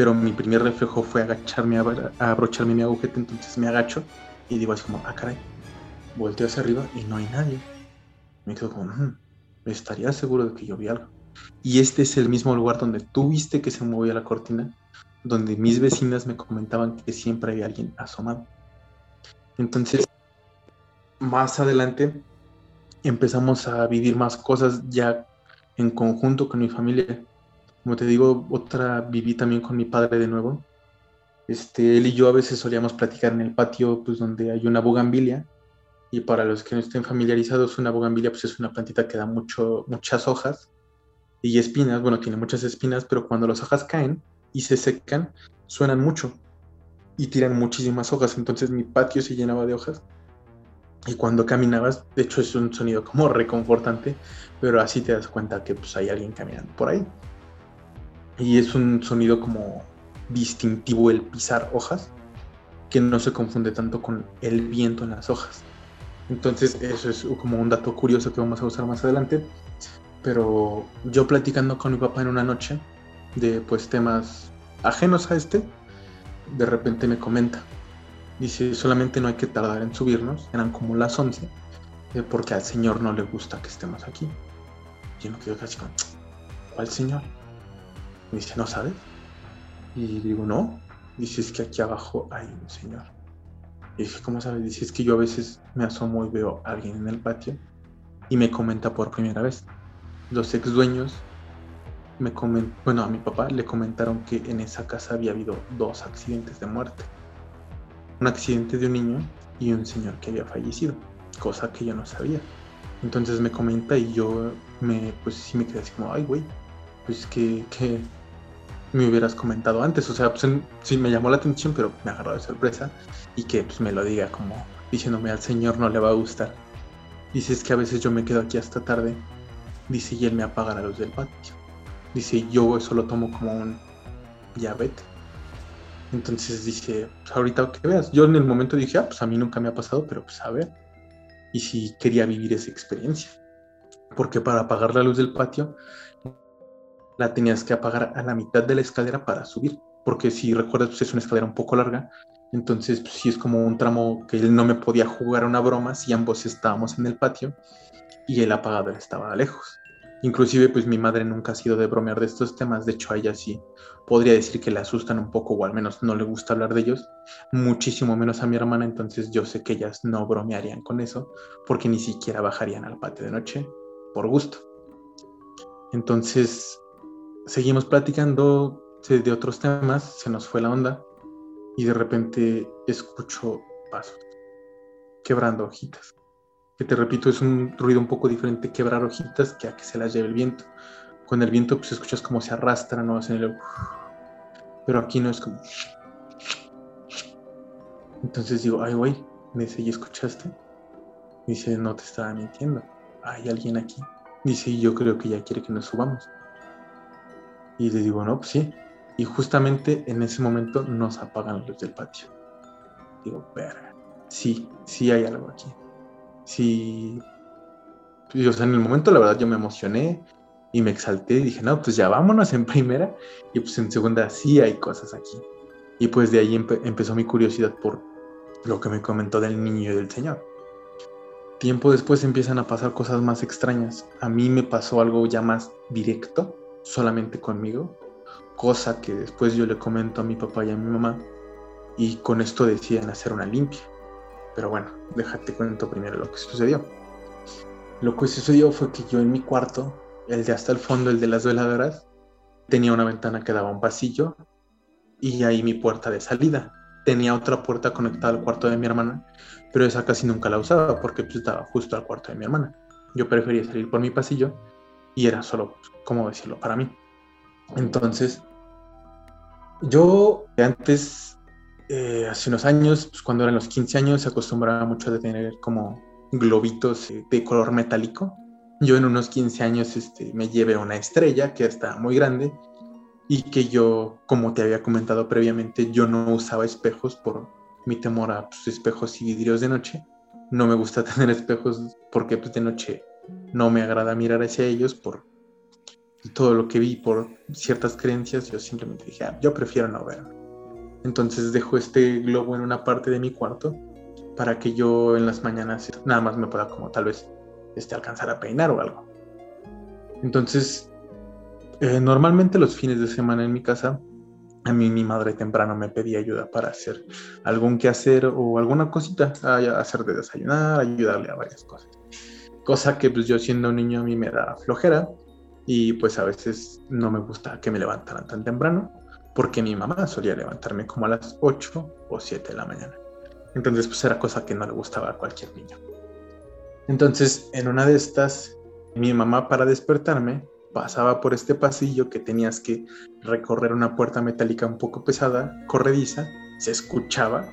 pero mi primer reflejo fue agacharme a, abrocharme mi agujeta, entonces me agacho y digo así como, ah, caray, volteo hacia arriba y no hay nadie. Me quedo como, mm, estaría seguro de que yo algo. Y este es el mismo lugar donde tú viste que se movía la cortina, donde mis vecinas me comentaban que siempre había alguien asomado. Entonces, más adelante empezamos a vivir más cosas ya en conjunto con mi familia. Como te digo, otra viví también con mi padre de nuevo. Este, él y yo a veces solíamos platicar en el patio, pues donde hay una bugambilia. Y para los que no estén familiarizados, una bugambilia pues es una plantita que da mucho, muchas hojas y espinas. Bueno, tiene muchas espinas, pero cuando las hojas caen y se secan, suenan mucho y tiran muchísimas hojas. Entonces mi patio se llenaba de hojas y cuando caminabas, de hecho es un sonido como reconfortante, pero así te das cuenta que pues, hay alguien caminando por ahí. Y es un sonido como distintivo el pisar hojas, que no se confunde tanto con el viento en las hojas. Entonces eso es como un dato curioso que vamos a usar más adelante. Pero yo platicando con mi papá en una noche de pues temas ajenos a este, de repente me comenta, Dice, solamente no hay que tardar en subirnos, eran como las 11, eh, porque al Señor no le gusta que estemos aquí. Yo no quedo casi con, ¿cuál Señor? Me dice, ¿no sabes? Y digo, no. Dice, que aquí abajo hay un Señor. Y dije, ¿cómo sabes? Dice, es que yo a veces me asomo y veo a alguien en el patio y me comenta por primera vez. Los ex dueños me comen bueno, a mi papá le comentaron que en esa casa había habido dos accidentes de muerte un accidente de un niño y un señor que había fallecido, cosa que yo no sabía. Entonces me comenta y yo me, pues sí me quedé así como, ay, güey, pues que, que me hubieras comentado antes. O sea, pues sí me llamó la atención, pero me agarró de sorpresa y que pues me lo diga como diciéndome al señor no le va a gustar. Dice, es que a veces yo me quedo aquí hasta tarde. Dice, y él me apaga la luz del patio. Dice, yo eso lo tomo como un ya vete. Entonces dice, pues ahorita que veas. Yo en el momento dije, ah, pues a mí nunca me ha pasado, pero pues a ver. Y si quería vivir esa experiencia. Porque para apagar la luz del patio, la tenías que apagar a la mitad de la escalera para subir. Porque si recuerdas, pues es una escalera un poco larga. Entonces, pues sí es como un tramo que él no me podía jugar una broma si ambos estábamos en el patio y el apagador estaba lejos. Inclusive pues mi madre nunca ha sido de bromear de estos temas, de hecho a ella sí podría decir que le asustan un poco o al menos no le gusta hablar de ellos, muchísimo menos a mi hermana, entonces yo sé que ellas no bromearían con eso porque ni siquiera bajarían al patio de noche por gusto. Entonces seguimos platicando de otros temas, se nos fue la onda y de repente escucho pasos quebrando hojitas que te repito, es un ruido un poco diferente quebrar hojitas que a que se las lleve el viento. Con el viento, pues escuchas como se arrastran, ¿no? Hacen el... Pero aquí no es como... Entonces digo, ay, güey, me dice, ¿y escuchaste? Dice, no te estaba mintiendo. Hay alguien aquí. Dice, yo creo que ya quiere que nos subamos. Y le digo, no, pues sí. Y justamente en ese momento nos apagan los del patio. Digo, verga. Sí, sí hay algo aquí sí, o sea, en el momento la verdad yo me emocioné y me exalté y dije, no, pues ya vámonos en primera y pues en segunda sí hay cosas aquí. Y pues de ahí empezó mi curiosidad por lo que me comentó del niño y del señor. Tiempo después empiezan a pasar cosas más extrañas. A mí me pasó algo ya más directo, solamente conmigo, cosa que después yo le comento a mi papá y a mi mamá y con esto deciden hacer una limpia. Pero bueno, déjate cuento primero lo que sucedió. Lo que sucedió fue que yo en mi cuarto, el de hasta el fondo, el de las veladoras, tenía una ventana que daba un pasillo y ahí mi puerta de salida. Tenía otra puerta conectada al cuarto de mi hermana, pero esa casi nunca la usaba porque pues, estaba justo al cuarto de mi hermana. Yo prefería salir por mi pasillo y era solo, ¿cómo decirlo?, para mí. Entonces, yo antes eh, hace unos años, pues, cuando eran los 15 años, se acostumbraba mucho a tener como globitos eh, de color metálico. Yo en unos 15 años este, me llevé una estrella que está muy grande y que yo, como te había comentado previamente, yo no usaba espejos por mi temor a pues, espejos y vidrios de noche. No me gusta tener espejos porque pues, de noche no me agrada mirar hacia ellos por todo lo que vi, por ciertas creencias. Yo simplemente dije, ah, yo prefiero no ver. Entonces dejo este globo en una parte de mi cuarto para que yo en las mañanas nada más me pueda como tal vez este, alcanzar a peinar o algo. Entonces, eh, normalmente los fines de semana en mi casa a mí mi madre temprano me pedía ayuda para hacer algún quehacer o alguna cosita, hacer de desayunar, ayudarle a varias cosas. Cosa que pues yo siendo niño a mí me da flojera y pues a veces no me gusta que me levantaran tan temprano porque mi mamá solía levantarme como a las 8 o 7 de la mañana. Entonces pues era cosa que no le gustaba a cualquier niño. Entonces en una de estas mi mamá para despertarme pasaba por este pasillo que tenías que recorrer una puerta metálica un poco pesada, corrediza, se escuchaba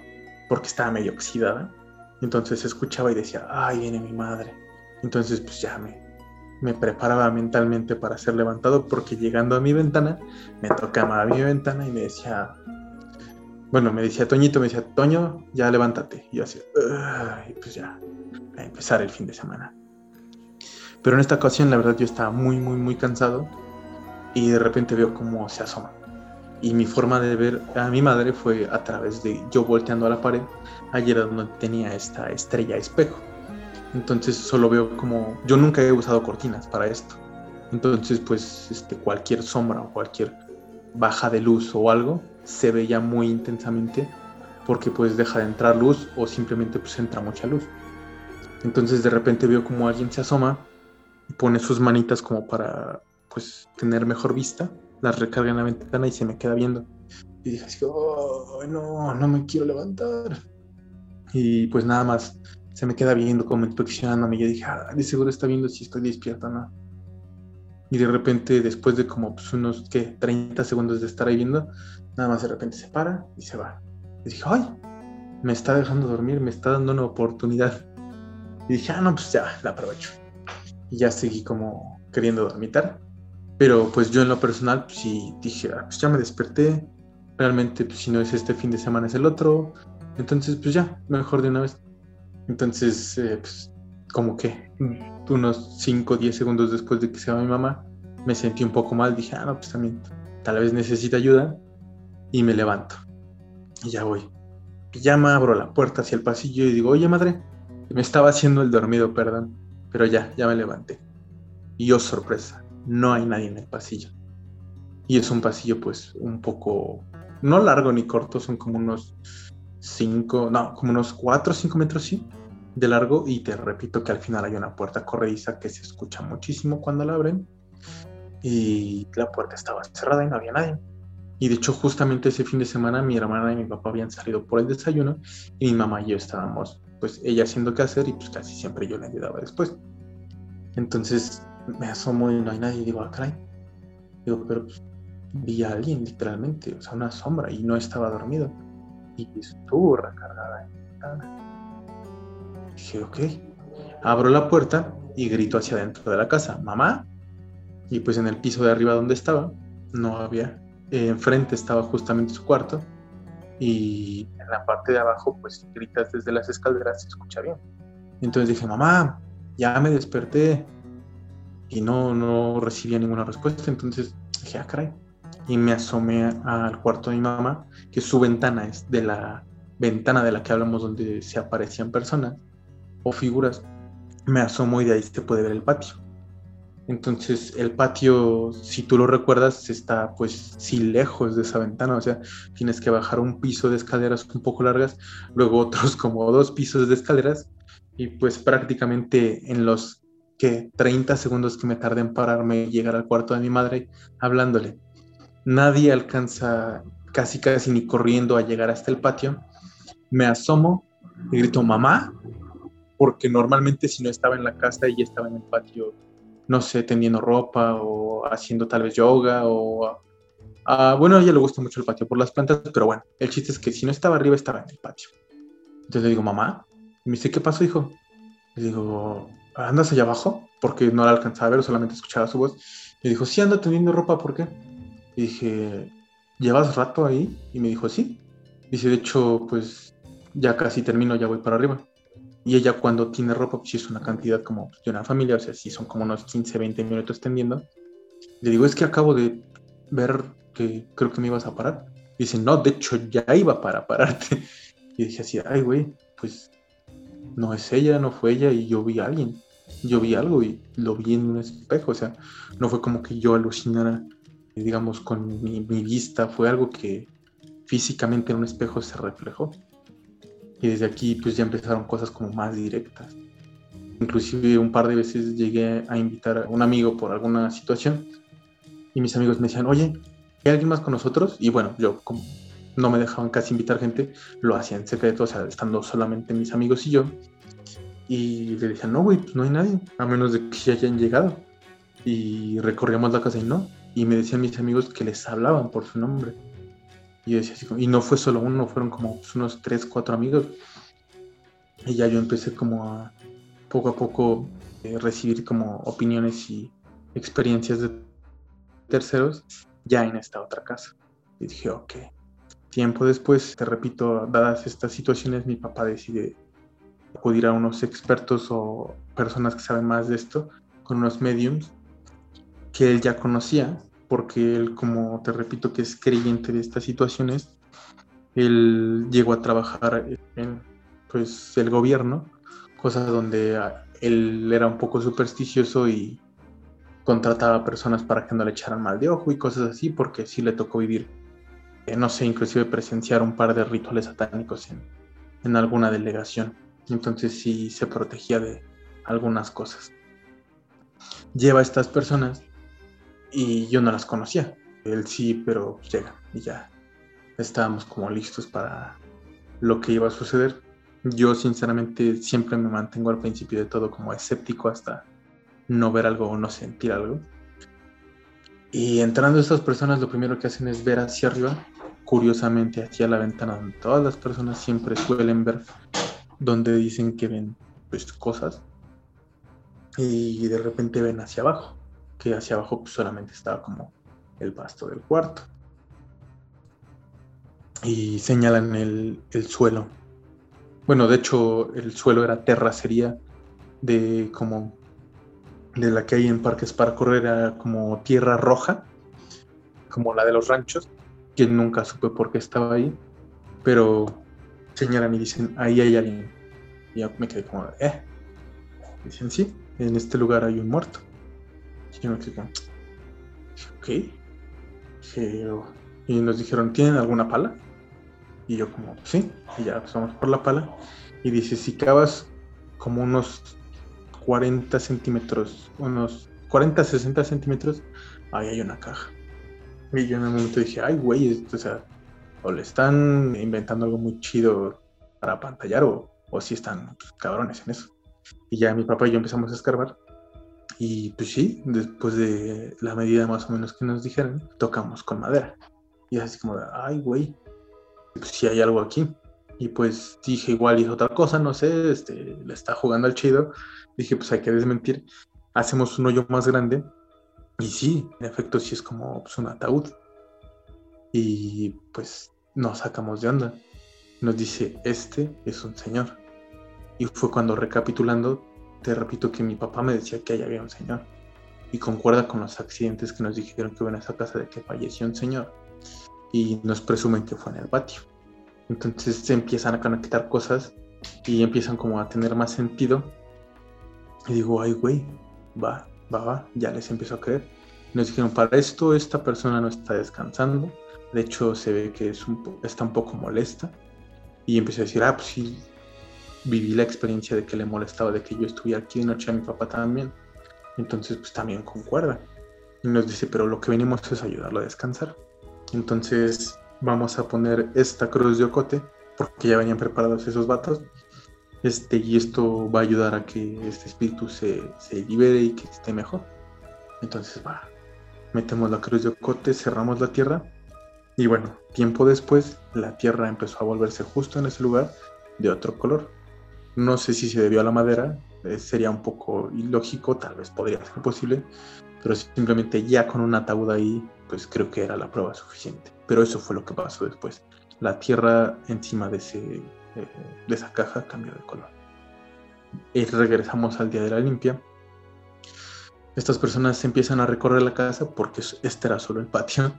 porque estaba medio oxidada. Entonces se escuchaba y decía, ay, viene mi madre. Entonces pues ya me, preparaba mentalmente para ser levantado porque llegando a mi ventana, me tocaba a mi ventana y me decía, bueno, me decía Toñito, me decía, Toño, ya levántate. Y yo así, y pues ya, a empezar el fin de semana. Pero en esta ocasión, la verdad, yo estaba muy, muy, muy cansado y de repente veo cómo se asoma. Y mi forma de ver a mi madre fue a través de yo volteando a la pared, ayer donde tenía esta estrella espejo. Entonces solo veo como yo nunca he usado cortinas para esto. Entonces pues este, cualquier sombra o cualquier baja de luz o algo se veía muy intensamente porque pues deja de entrar luz o simplemente pues entra mucha luz. Entonces de repente veo como alguien se asoma pone sus manitas como para pues tener mejor vista, las recarga en la ventana y se me queda viendo. Y dije así, oh, no, no me quiero levantar. Y pues nada más se me queda viendo como inspeccionándome. Y yo dije, ah, de seguro está viendo si estoy despierta o no. Y de repente, después de como pues, unos, ¿qué? 30 segundos de estar ahí viendo, nada más de repente se para y se va. Y dije, ay, me está dejando dormir, me está dando una oportunidad. Y dije, ah, no, pues ya, la aprovecho y ya seguí como queriendo dormitar. Pero pues yo en lo personal, pues sí dije, ah, pues ya me desperté. Realmente, pues si no es este fin de semana es el otro. Entonces, pues ya, mejor de una vez. Entonces, eh, pues como que unos 5 o 10 segundos después de que se va mi mamá, me sentí un poco mal. Dije, ah, no, pues también tal vez necesita ayuda. Y me levanto. Y ya voy. Pijama, abro la puerta hacia el pasillo y digo, oye madre, me estaba haciendo el dormido, perdón. Pero ya, ya me levanté. Y oh sorpresa, no hay nadie en el pasillo. Y es un pasillo pues un poco, no largo ni corto, son como unos 5, no, como unos 4 o 5 metros, sí, de largo. Y te repito que al final hay una puerta corrediza que se escucha muchísimo cuando la abren. Y la puerta estaba cerrada y no había nadie. Y de hecho, justamente ese fin de semana mi hermana y mi papá habían salido por el desayuno y mi mamá y yo estábamos pues ella haciendo qué hacer y pues casi siempre yo le ayudaba después. Entonces me asomo y no hay nadie y digo, ah, caray. Digo, pero pues, vi a alguien literalmente, o sea, una sombra y no estaba dormido. Y estuvo recargada Dije, ok. Abro la puerta y grito hacia adentro de la casa, mamá. Y pues en el piso de arriba donde estaba, no había. enfrente estaba justamente su cuarto y en la parte de abajo, pues gritas desde las escaleras, se escucha bien. Entonces dije, mamá, ya me desperté y no, no recibía ninguna respuesta. Entonces dije, ah, caray. Y me asomé al cuarto de mi mamá, que su ventana es de la ventana de la que hablamos donde se aparecían personas o figuras. Me asomo y de ahí se puede ver el patio. Entonces el patio, si tú lo recuerdas, está pues sí lejos de esa ventana, o sea, tienes que bajar un piso de escaleras un poco largas, luego otros como dos pisos de escaleras y pues prácticamente en los que 30 segundos que me tardé en pararme y llegar al cuarto de mi madre hablándole. Nadie alcanza casi casi ni corriendo a llegar hasta el patio. Me asomo y grito mamá, porque normalmente si no estaba en la casa ella estaba en el patio no sé, tendiendo ropa o haciendo tal vez yoga o... bueno, a ella le gusta mucho el patio por las plantas, pero bueno, el chiste es que si no estaba arriba, estaba en el patio. Entonces le digo, mamá, y me dice, ¿qué pasó, hijo? Le digo, ¿andas allá abajo? Porque no la alcanzaba a ver, solamente escuchaba su voz. Y dijo, sí, ando teniendo ropa, ¿por qué? Y dije, ¿llevas rato ahí? Y me dijo, sí. Dice, de hecho, pues ya casi termino, ya voy para arriba. Y ella cuando tiene ropa, pues sí es una cantidad como de una familia, o sea, sí son como unos 15, 20 minutos tendiendo. Le digo, es que acabo de ver que creo que me ibas a parar. Dice, no, de hecho ya iba para pararte. Y dije así, ay, güey, pues no es ella, no fue ella y yo vi a alguien. Yo vi algo y lo vi en un espejo, o sea, no fue como que yo alucinara, digamos, con mi, vista, fue algo que físicamente en un espejo se reflejó. Y desde aquí pues ya empezaron cosas como más directas. Inclusive un par de veces llegué a invitar a un amigo por alguna situación y mis amigos me decían, oye, ¿hay alguien más con nosotros? Y bueno, yo como no me dejaban casi invitar gente, lo hacía en secreto, o sea, estando solamente mis amigos y yo. Y le decían, no, güey, pues no hay nadie, a menos de que ya hayan llegado. Y recorríamos la casa y no. Y me decían mis amigos que les hablaban por su nombre. Y decía y no fue solo uno, fueron como unos tres, cuatro amigos. Y ya yo empecé como a poco a poco eh, recibir como opiniones y experiencias de terceros ya en esta otra casa. Y dije, ok, Tiempo después, te repito, dadas estas situaciones, mi papá decide acudir a unos expertos o personas que saben más de esto, con unos mediums que él ya conocía, porque él, como te repito, que es creyente de estas situaciones, él llegó a trabajar en pues, el gobierno, cosa donde él era un poco supersticioso y contrataba personas para que no le echaran mal de ojo y cosas así, porque sí le tocó vivir no sé, inclusive presenciar un par de rituales satánicos en, en alguna delegación. Entonces sí se protegía de algunas cosas. Lleva a estas personas y yo no las conocía. Él sí, pero llega y ya estábamos como listos para lo que iba a suceder. Yo sinceramente siempre me mantengo al principio de todo como escéptico hasta no ver algo o no sentir algo. Y entrando estas personas lo primero que hacen es ver hacia arriba curiosamente hacia la ventana donde todas las personas siempre suelen ver, donde dicen que ven pues, cosas y de repente ven hacia abajo, que hacia abajo pues, solamente estaba como el pasto del cuarto. Y señalan el, el suelo. Bueno, de hecho el suelo era terracería de como de la que hay en parques para correr, era como tierra roja, como la de los ranchos, que nunca supe por qué estaba ahí, pero señalan y dicen, ahí hay alguien. Y yo me quedé como, eh. Dicen, sí, en este lugar hay un muerto. Y yo me como, ok. Y nos dijeron, ¿tienen alguna pala? Y yo como, sí. Y ya pasamos por la pala. Y dice, si cavas como unos 40 centímetros, unos 40, 60 centímetros, ahí hay una caja. Y yo en un momento dije, ay, güey, o sea, o le están inventando algo muy chido para pantallar o, o si están pues, cabrones en eso. Y ya mi papá y yo empezamos a escarbar. Y pues sí, después de la medida más o menos que nos dijeron, tocamos con madera. Y así como, ay, güey, pues sí hay algo aquí. Y pues dije, igual hizo otra cosa, no sé, este, le está jugando al chido. Dije, pues hay que desmentir. Hacemos un hoyo más grande y sí, en efecto, sí es como pues, un ataúd. Y pues nos sacamos de onda. Nos dice, este es un señor. Y fue cuando recapitulando, te repito que mi papá me decía que ahí había un señor. Y concuerda con los accidentes que nos dijeron que hubo en esa casa de que falleció un señor. Y nos presumen que fue en el patio. Entonces se empiezan a conectar cosas y empiezan como a tener más sentido. Y digo, ay, güey, va, va, ya les empezó a creer. Nos dijeron, para esto esta persona no está descansando, de hecho se ve que es un, está un poco molesta. Y empecé a decir, ah, pues sí, viví la experiencia de que le molestaba de que yo estuviera aquí de noche a mi papá también. Entonces, pues también concuerda. Y nos dice, pero lo que venimos es ayudarlo a descansar. Entonces, vamos a poner esta cruz de ocote, porque ya venían preparados esos vatos. Este, y esto va a ayudar a que este espíritu se, se libere y que esté mejor. Entonces va, metemos la cruz de ocote, cerramos la tierra y bueno, tiempo después la tierra empezó a volverse justo en ese lugar de otro color. No sé si se debió a la madera, eh, sería un poco ilógico, tal vez podría ser posible, pero simplemente ya con un ataúd ahí, pues creo que era la prueba suficiente. Pero eso fue lo que pasó después. La tierra encima de, ese, eh, de esa caja cambió de color. Y regresamos al día de la limpia. Estas personas empiezan a recorrer la casa porque este era solo el patio.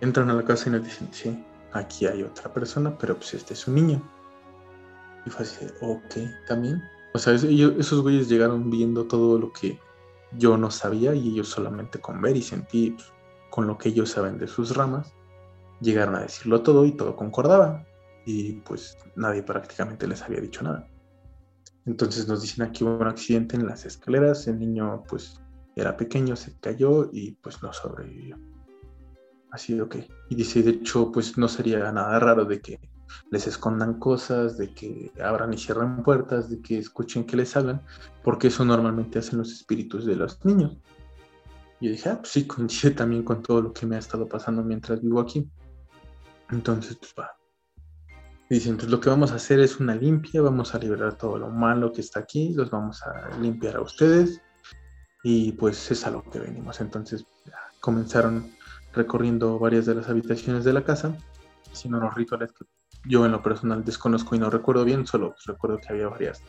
Entran a la casa y nos dicen, sí, aquí hay otra persona, pero pues este es un niño. Y fue así, ok, también. O sea, esos güeyes llegaron viendo todo lo que yo no sabía y ellos solamente con ver y sentir pues, con lo que ellos saben de sus ramas, llegaron a decirlo todo y todo concordaba. Y pues nadie prácticamente les había dicho nada. Entonces nos dicen aquí hubo un accidente en las escaleras, el niño pues era pequeño, se cayó y pues no sobrevivió. Así, ok. Y dice, de hecho, pues no sería nada raro de que les escondan cosas, de que abran y cierren puertas, de que escuchen que les hablan, porque eso normalmente hacen los espíritus de los niños. Y dije, ah, pues sí, coincide también con todo lo que me ha estado pasando mientras vivo aquí. Entonces, pues va. Dicen, pues lo que vamos a hacer es una limpia, vamos a liberar todo lo malo que está aquí, los vamos a limpiar a ustedes. Y pues es a lo que venimos. Entonces comenzaron recorriendo varias de las habitaciones de la casa, haciendo unos rituales que yo en lo personal desconozco y no recuerdo bien, solo recuerdo que había varias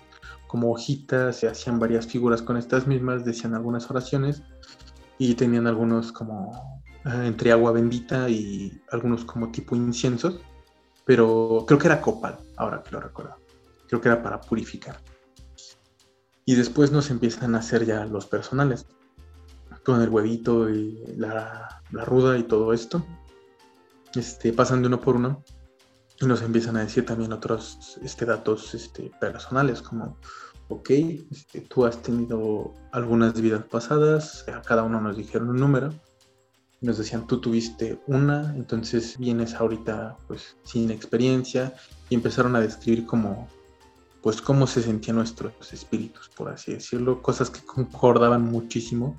como hojitas, se hacían varias figuras con estas mismas, decían algunas oraciones y tenían algunos como eh, entre agua bendita y algunos como tipo inciensos, pero creo que era copal, ahora que lo recuerdo. Creo que era para purificar. Y después nos empiezan a hacer ya los personales, con el huevito y la, la ruda y todo esto. Este, pasan de uno por uno y nos empiezan a decir también otros este, datos este, personales, como, ok, este, tú has tenido algunas vidas pasadas, a cada uno nos dijeron un número, nos decían, tú tuviste una, entonces vienes ahorita pues sin experiencia, y empezaron a describir como, pues cómo se sentían nuestros espíritus, por así decirlo, cosas que concordaban muchísimo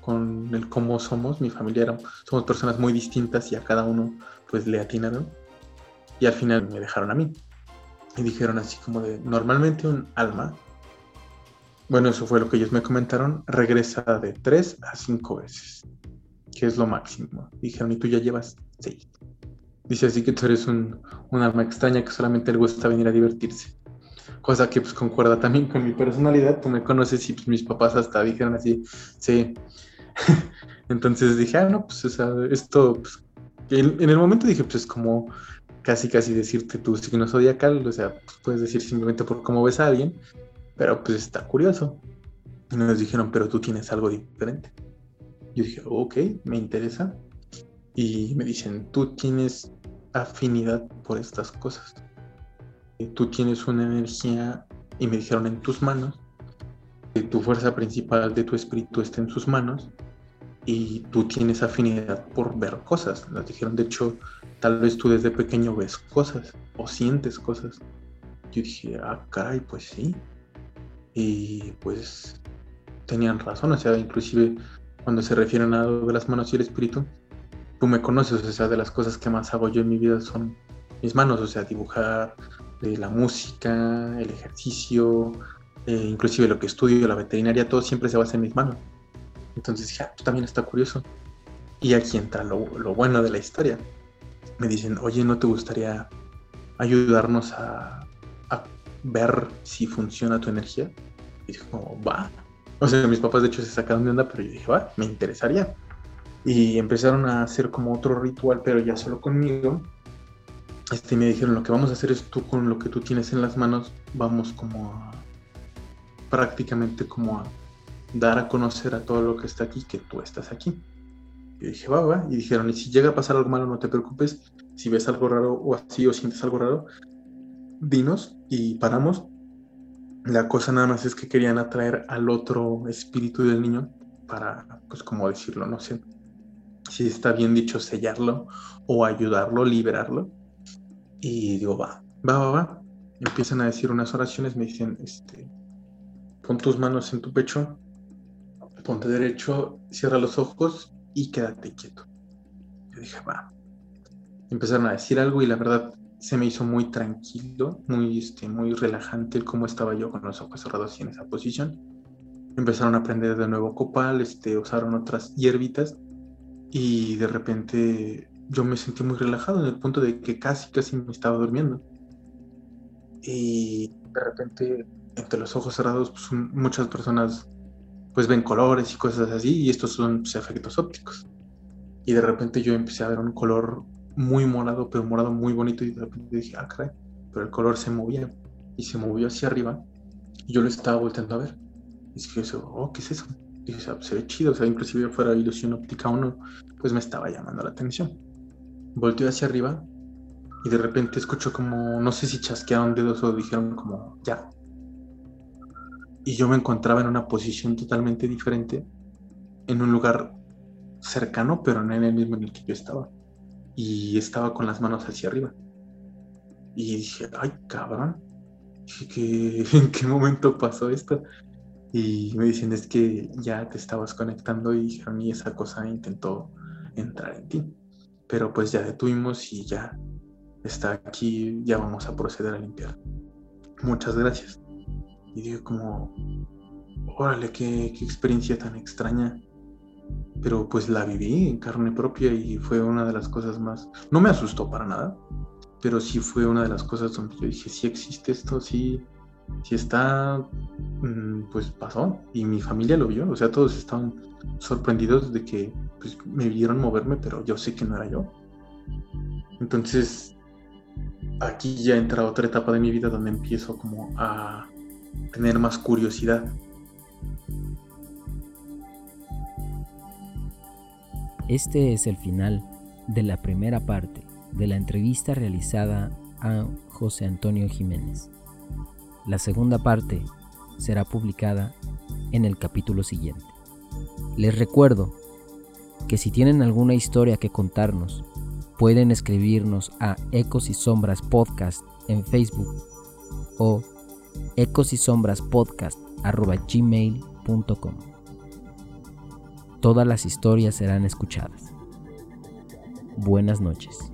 con el cómo somos, mi familia era, somos personas muy distintas y a cada uno pues le atinaron y al final me dejaron a mí. Y dijeron así como de, normalmente un alma, bueno, eso fue lo que ellos me comentaron, regresa de tres a cinco veces, que es lo máximo. Dijeron, y tú ya llevas seis. Dice así que tú eres un, un alma extraña que solamente le gusta venir a divertirse. Cosa que pues concuerda también con mi personalidad. Tú me conoces y pues mis papás hasta dijeron así, sí. Entonces dije, ah, no, pues esto, pues, en, en, el momento dije, pues es como casi casi decirte tu signo zodiacal, o sea, pues, puedes decir simplemente por cómo ves a alguien, pero pues está curioso. Y nos dijeron, pero tú tienes algo diferente. Yo dije, ok, me interesa. Y me dicen, tú tienes afinidad por estas cosas. Tú tienes una energía, y me dijeron en tus manos, que tu fuerza principal de tu espíritu está en sus manos, y tú tienes afinidad por ver cosas. Nos dijeron, de hecho, tal vez tú desde pequeño ves cosas o sientes cosas. Yo dije, ah, caray, pues sí. Y pues tenían razón, o sea, inclusive cuando se refieren a de las manos y el espíritu, tú me conoces, o sea, de las cosas que más hago yo en mi vida son mis manos, o sea, dibujar, de la música, el ejercicio, eh, inclusive lo que estudio, la veterinaria, todo siempre se basa en mis manos. Entonces dije, ah, pues también está curioso. Y aquí entra lo, bueno de la historia. Me dicen, oye, ¿no te gustaría ayudarnos a, ver si funciona tu energía? Y dije, como, va. O sea, mis papás de hecho se sacaron de onda, pero yo dije, va, me interesaría. Y empezaron a hacer como otro ritual, pero ya solo conmigo. Este, me dijeron, lo que vamos a hacer es tú con lo que tú tienes en las manos, vamos como a, prácticamente como a dar a conocer a todo lo que está aquí que tú estás aquí. Y dije, va, va. Y dijeron, y si llega a pasar algo malo, no te preocupes. Si ves algo raro o así o sientes algo raro, dinos y paramos. La cosa nada más es que querían atraer al otro espíritu del niño para, pues, como decirlo, no sé si está bien dicho, sellarlo o ayudarlo, liberarlo. Y digo, va, va, va, va. Empiezan a decir unas oraciones, me dicen, este, pon tus manos en tu pecho ponte derecho, cierra los ojos y quédate quieto. Yo dije, va. Empezaron a decir algo y la verdad se me hizo muy tranquilo, muy, este, muy relajante el cómo estaba yo con los ojos cerrados y en esa posición. Empezaron a aprender de nuevo copal, este, usaron otras hierbitas y de repente yo me sentí muy relajado en el punto de que casi, casi me estaba durmiendo. Y de repente, entre los ojos cerrados, pues, muchas personas pues ven colores y cosas así, y estos son pues, efectos ópticos. Y de repente yo empecé a ver un color muy morado, pero morado muy bonito, y de repente dije, ah, caray, pero el color se movía, y se movió hacia arriba, y yo lo estaba volteando a ver. Y dije, oh, ¿qué es eso? Y dije, se ve chido, o sea, inclusive fuera ilusión óptica o no, pues me estaba llamando la atención. Volteó hacia arriba y de repente escucho como, no sé si chasquearon dedos o dijeron como, ya. Y yo me encontraba en una posición totalmente diferente, en un lugar cercano, pero no en el mismo en el que yo estaba. Y estaba con las manos hacia arriba. Y dije, ay, cabrón. Dije, ¿en qué momento pasó esto? Y me dicen, es que ya te estabas conectando y a mí esa cosa intentó entrar en ti. Pero pues ya detuvimos y ya está aquí, ya vamos a proceder a limpiar. Muchas gracias. Y digo como, órale, qué, experiencia tan extraña. Pero pues la viví en carne propia y fue una de las cosas más... No me asustó para nada, pero sí fue una de las cosas donde yo dije, sí existe esto, sí, sí está, mm, pues pasó. Y mi familia lo vio, o sea, todos estaban sorprendidos de que pues, me vieron moverme, pero yo sé que no era yo. Entonces, aquí ya entra otra etapa de mi vida donde empiezo como a tener más curiosidad. Este es el final de la primera parte de la entrevista realizada a José Antonio Jiménez. La segunda parte será publicada en el capítulo siguiente. Les recuerdo que si tienen alguna historia que contarnos, pueden escribirnos a Ecos y Sombras Podcast en Facebook o ecos y sombras podcast gmail.com. Todas las historias serán escuchadas. Buenas noches.